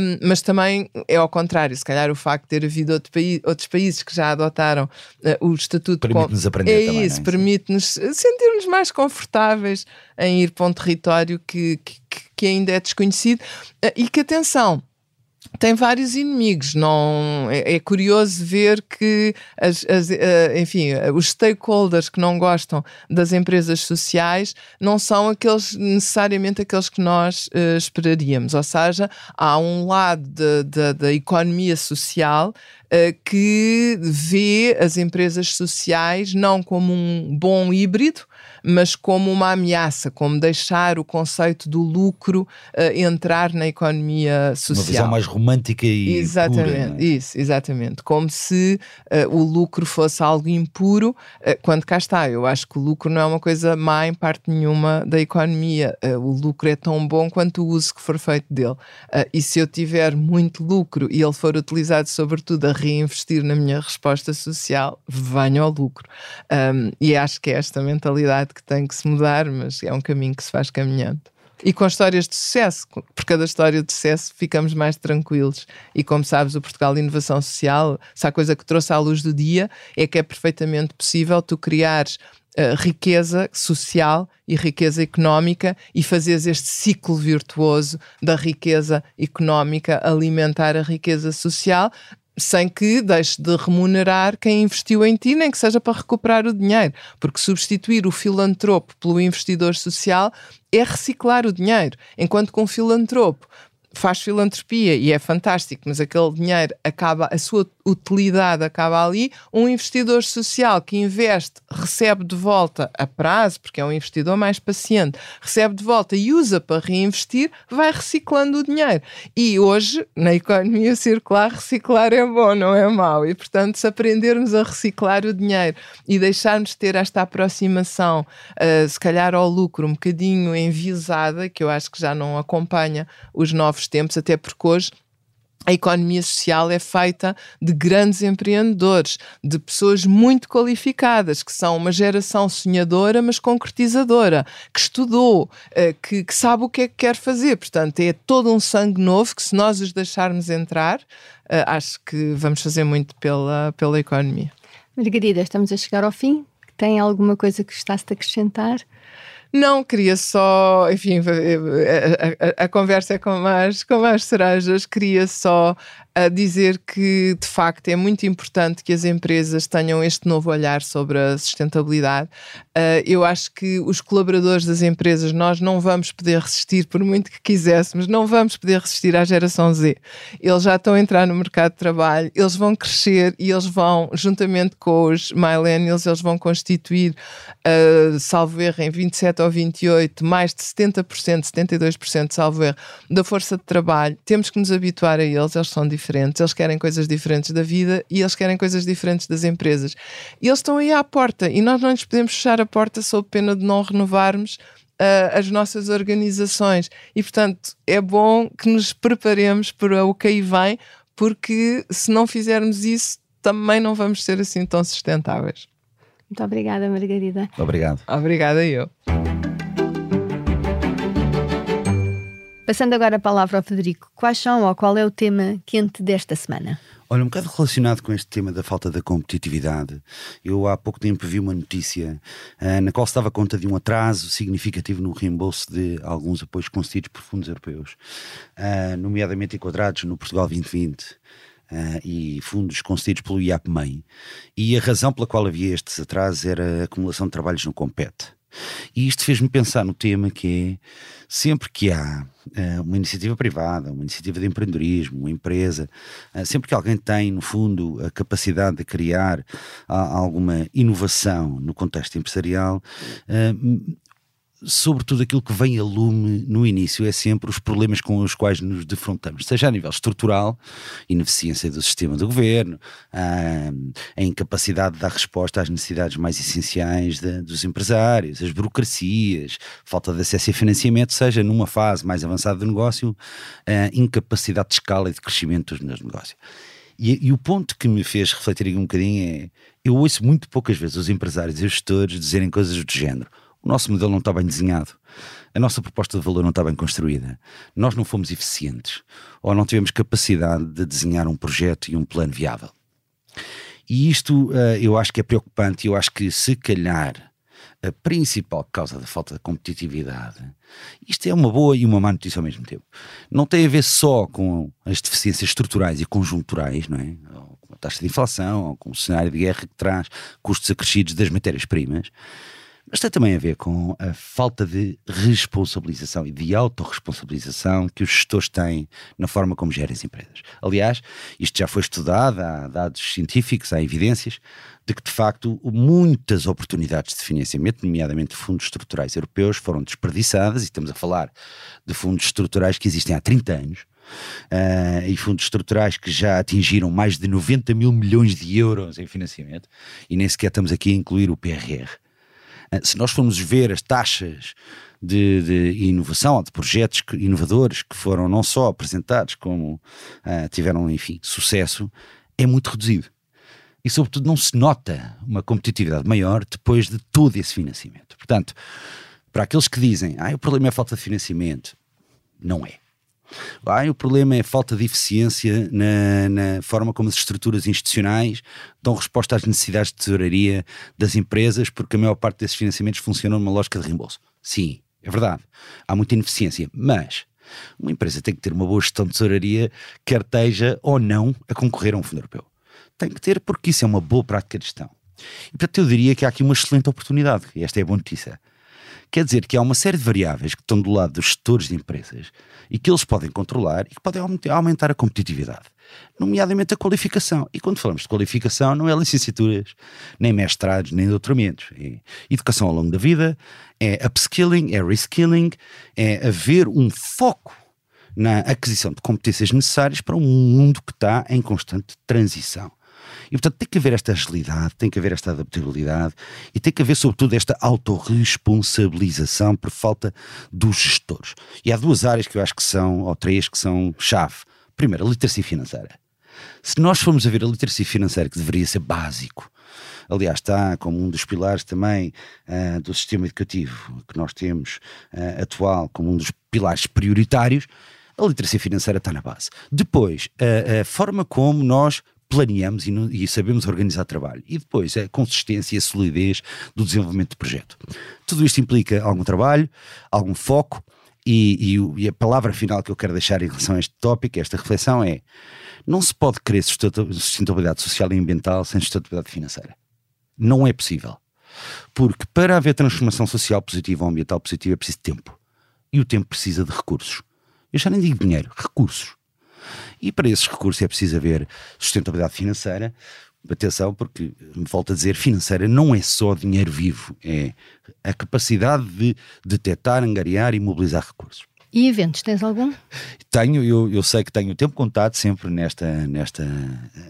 um, mas também é ao contrário. Se calhar o facto de ter havido outro país, outros países que já adotaram uh, o estatuto permite-nos aprender é também, isso, é? permite-nos sentir-nos mais confortáveis em ir para um território que, que, que ainda é desconhecido uh, e que atenção tem vários inimigos. Não é, é curioso ver que as, as, uh, enfim, os stakeholders que não gostam das empresas sociais não são aqueles necessariamente aqueles que nós uh, esperaríamos. Ou seja, há um lado da economia social uh, que vê as empresas sociais não como um bom híbrido, mas como uma ameaça, como deixar o conceito do lucro uh, entrar na economia social. Uma visão mais romântica e Exatamente, pura, é? isso, exatamente. Como se uh, o lucro fosse algo impuro, uh, quando cá está. Eu acho que o lucro não é uma coisa má em parte nenhuma da economia. o lucro é tão bom quanto o uso que for feito dele. e se eu tiver muito lucro e ele for utilizado sobretudo a reinvestir na minha resposta social, venha ao lucro. Um, e acho que é esta mentalidade que tem que se mudar, mas é um caminho que se faz caminhando. E com histórias de sucesso, por cada história de sucesso ficamos mais tranquilos. E como sabes, o Portugal de Inovação Social, se há coisa que trouxe à luz do dia, é que é perfeitamente possível tu criares uh, riqueza social e riqueza económica e fazeres este ciclo virtuoso da riqueza económica alimentar a riqueza social, sem que deixe de remunerar quem investiu em ti, nem que seja para recuperar o dinheiro. Porque substituir o filantropo pelo investidor social é reciclar o dinheiro. Enquanto que um filantropo faz filantropia e é fantástico, mas aquele dinheiro acaba, a sua utilidade acaba ali. Um investidor social que investe, recebe de volta a prazo, porque é um investidor mais paciente, recebe de volta e usa para reinvestir, vai reciclando o dinheiro. E hoje, na economia circular, reciclar é bom, não é mau. E portanto, se aprendermos a reciclar o dinheiro e deixarmos de ter esta aproximação, uh, se calhar ao lucro, um bocadinho enviesada, que eu acho que já não acompanha os novos tempos, até porque hoje a economia social é feita de grandes empreendedores, de pessoas muito qualificadas, que são uma geração sonhadora, mas concretizadora, que estudou, eh, que, que, sabe o que é que quer fazer. Portanto, é todo um sangue novo que, se nós os deixarmos entrar, eh, acho que vamos fazer muito pela, pela economia. Margarida, estamos a chegar ao fim. Tem alguma coisa que gostasse de acrescentar? Não, queria só, enfim, a, a, a, conversa é com as, com as cerejas, queria só a dizer que, de facto, é muito importante que as empresas tenham este novo olhar sobre a sustentabilidade. Uh, eu acho que os colaboradores das empresas, nós não vamos poder resistir, por muito que quiséssemos, não vamos poder resistir à geração Z. Eles já estão a entrar no mercado de trabalho, eles vão crescer e eles vão, juntamente com os millennials, eles vão constituir, uh, salvo erro, em 27 ou 28, mais de 70%, 72%, salvo erro, da força de trabalho. Temos que nos habituar a eles, eles são diferentes eles querem coisas diferentes da vida e eles querem coisas diferentes das empresas. E eles estão aí à porta e nós não lhes podemos fechar a porta sob pena de não renovarmos uh, as nossas organizações. E, portanto, é bom que nos preparemos para o que aí vem, porque se não fizermos isso, também não vamos ser assim tão sustentáveis. Muito obrigada, Margarida. Obrigado. Obrigada eu. Passando agora a palavra ao Federico, quais são ou qual é o tema quente desta semana? Olha, um bocado relacionado com este tema da falta da competitividade, eu há pouco tempo vi uma notícia uh, na qual se dava conta de um atraso significativo no reembolso de alguns apoios concedidos por fundos europeus, uh, nomeadamente enquadrados no Portugal 2020. Uh, e fundos concedidos pelo IAPMEI. E a razão pela qual havia estes atrasos era a acumulação de trabalhos no Compete. E isto fez-me pensar no tema que é sempre que há uh, uma iniciativa privada, uma iniciativa de empreendedorismo, uma empresa, uh, sempre que alguém tem, no fundo, a capacidade de criar uh, alguma inovação no contexto empresarial, sobretudo aquilo que vem a lume no início é sempre os problemas com os quais nos defrontamos, seja a nível estrutural, ineficiência do sistema do governo, a incapacidade de dar resposta às necessidades mais essenciais de, dos empresários, as burocracias, falta de acesso a financiamento, seja numa fase mais avançada do negócio, a incapacidade de escala e de crescimento dos negócios. E, e, o ponto que me fez refletir um bocadinho é: eu ouço muito poucas vezes os empresários e os gestores dizerem coisas do género o nosso modelo não está bem desenhado, a nossa proposta de valor não está bem construída, nós não fomos eficientes ou não tivemos capacidade de desenhar um projeto e um plano viável. E isto uh, eu acho que é preocupante eu acho que se calhar a principal causa da falta de competitividade, isto é uma boa e uma má notícia ao mesmo tempo. Não tem a ver só com as deficiências estruturais e conjunturais, não é? Ou com a taxa de inflação, ou com o cenário de guerra que traz custos acrescidos das matérias-primas, mas tem também a ver com a falta de responsabilização e de autorresponsabilização que os gestores têm na forma como gerem as empresas. Aliás, isto já foi estudado, há dados científicos, há evidências de que, de facto, muitas oportunidades de financiamento, nomeadamente fundos estruturais europeus, foram desperdiçadas, e estamos a falar de fundos estruturais que existem há 30 anos, Uh, e fundos estruturais que já atingiram mais de 90 mil milhões de euros em financiamento, e nem sequer estamos aqui a incluir o PRR. Eh, se nós formos ver as taxas de, de inovação de projetos inovadores que foram não só apresentados como uh, tiveram, enfim, sucesso, é muito reduzido. E, sobretudo, não se nota uma competitividade maior depois de todo esse financiamento. Portanto, para aqueles que dizem, ah, o problema é a falta de financiamento, não é. O problema é a falta de eficiência na, na, forma como as estruturas institucionais dão resposta às necessidades de tesouraria das empresas, porque a maior parte desses financiamentos funcionam numa lógica de reembolso. Sim, é verdade. Há muita ineficiência, mas uma empresa tem que ter uma boa gestão de tesouraria, quer esteja ou não a concorrer a um fundo europeu. Tem que ter, porque isso é uma boa prática de gestão. E portanto eu diria que há aqui uma excelente oportunidade, e esta é a boa notícia. Quer dizer que há uma série de variáveis que estão do lado dos gestores de empresas e que eles podem controlar e que podem aumentar a competitividade, nomeadamente a qualificação. E quando falamos de qualificação, não é licenciaturas, nem mestrados, nem doutoramentos. É educação ao longo da vida, é upskilling, é reskilling, é haver um foco na aquisição de competências necessárias para um mundo que está em constante transição. E portanto tem que haver esta agilidade, tem que haver esta adaptabilidade e tem que haver sobretudo esta autorresponsabilização por falta dos gestores. E há duas áreas que eu acho que são, ou três, que são chave. Primeiro, a literacia financeira. Se nós formos a ver a literacia financeira, que deveria ser básico, aliás, está como um dos pilares também uh, do sistema educativo que nós temos uh, atual, como um dos pilares prioritários, a literacia financeira está na base. Depois, a, a forma como nós planeamos e, e, sabemos organizar trabalho. E depois a consistência e a solidez do desenvolvimento do projeto. Tudo isto implica algum trabalho, algum foco, e, e, e, a palavra final que eu quero deixar em relação a este tópico, esta reflexão é: não se pode querer sustentabilidade social e ambiental sem sustentabilidade financeira. Não é possível. Porque para haver transformação social positiva ou ambiental positiva é preciso tempo. E o tempo precisa de recursos. Eu já nem digo dinheiro, recursos. E para esses recursos é preciso haver sustentabilidade financeira. Atenção, porque me falta dizer, financeira não é só dinheiro vivo, é a capacidade de detectar, angariar e mobilizar recursos. E eventos, tens algum? Tenho, eu, eu sei que tenho tempo contado sempre nesta, nesta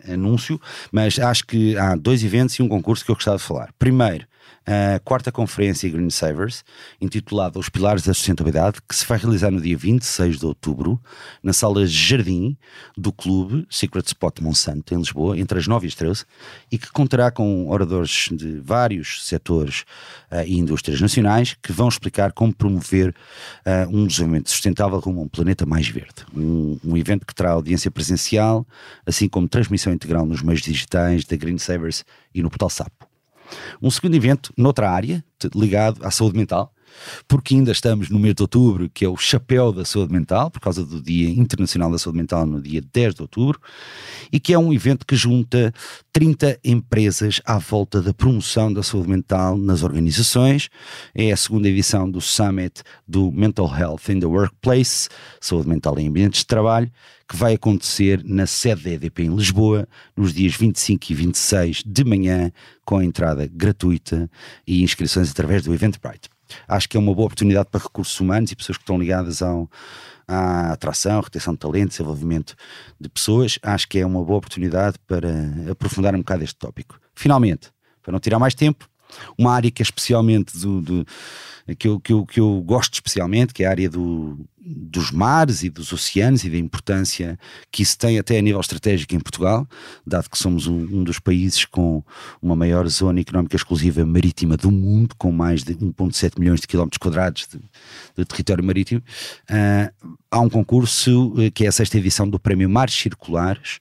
anúncio, mas acho que há dois eventos e um concurso que eu gostava de falar. Primeiro, a quarta conferência Green Savers, intitulada Os Pilares da Sustentabilidade, que se vai realizar no dia 26 de outubro, na sala Jardim do Clube Secret Spot Monsanto, em Lisboa, entre as 9 e as 13, e que contará com oradores de vários setores uh, e indústrias nacionais que vão explicar como promover uh, um desenvolvimento sustentável como um planeta mais verde. Um, um evento que terá audiência presencial, assim como transmissão integral nos meios digitais da Green Savers e no portal Sapo. Um segundo evento, noutra área, ligado à saúde mental, porque ainda estamos no mês de outubro, que é o chapéu da saúde mental, por causa do Dia Internacional da Saúde Mental no dia 10 de outubro, e que é um evento que junta 30 empresas à volta da promoção da saúde mental nas organizações. É a segunda edição do Summit do Mental Health in the Workplace, saúde mental em ambientes de trabalho, que vai acontecer na sede da EDP em Lisboa, nos dias 25 e 26 de manhã, com a entrada gratuita e inscrições através do Eventbrite. Acho que é uma boa oportunidade para recursos humanos e pessoas que estão ligadas ao, à atração, retenção de talento, desenvolvimento de pessoas. Acho que é uma boa oportunidade para aprofundar um bocado este tópico. Finalmente, para não tirar mais tempo, uma área que é especialmente do, do que eu, que, eu, que eu gosto especialmente, que é a área do, dos mares e dos oceanos e da importância que isso tem até a nível estratégico em Portugal, dado que somos um, um dos países com uma maior zona económica exclusiva marítima do mundo, com mais de 1,7 milhões de quilómetros quadrados de, de território marítimo. Uh, há um concurso uh, que é a sexta edição do Prémio Mares Circulares,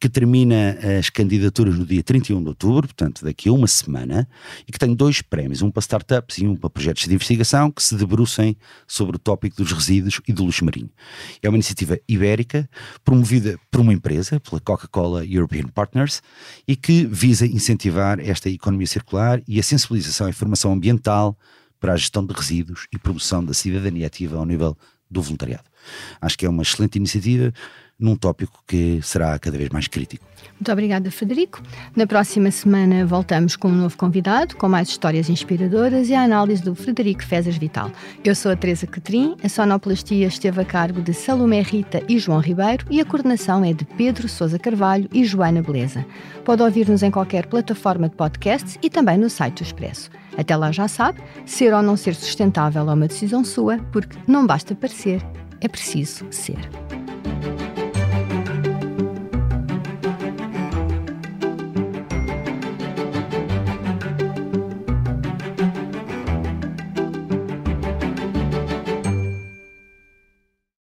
que termina as candidaturas no dia 31 de outubro, portanto daqui a uma semana, e que tem dois prémios, um para startups e um para projetos de investigação que se debrucem sobre o tópico dos resíduos e do luxo marinho. É uma iniciativa ibérica promovida por uma empresa, pela Coca-Cola European Partners, e que visa incentivar esta economia circular e a sensibilização e formação ambiental para a gestão de resíduos e promoção da cidadania ativa ao nível do voluntariado. Acho que é uma excelente iniciativa num tópico que será cada vez mais crítico. Muito obrigada, Frederico. Na próxima semana voltamos com um novo convidado, com mais histórias inspiradoras e a análise do Frederico Fezas Vital. Eu sou a Teresa Cotrim, a sonoplastia esteve a cargo de Salomé Rita e João Ribeiro e a coordenação é de Pedro Sousa Carvalho e Joana Beleza. Pode ouvir-nos em qualquer plataforma de podcasts e também no site do Expresso. Até lá já sabe, ser ou não ser sustentável é uma decisão sua, porque não basta parecer, é preciso ser.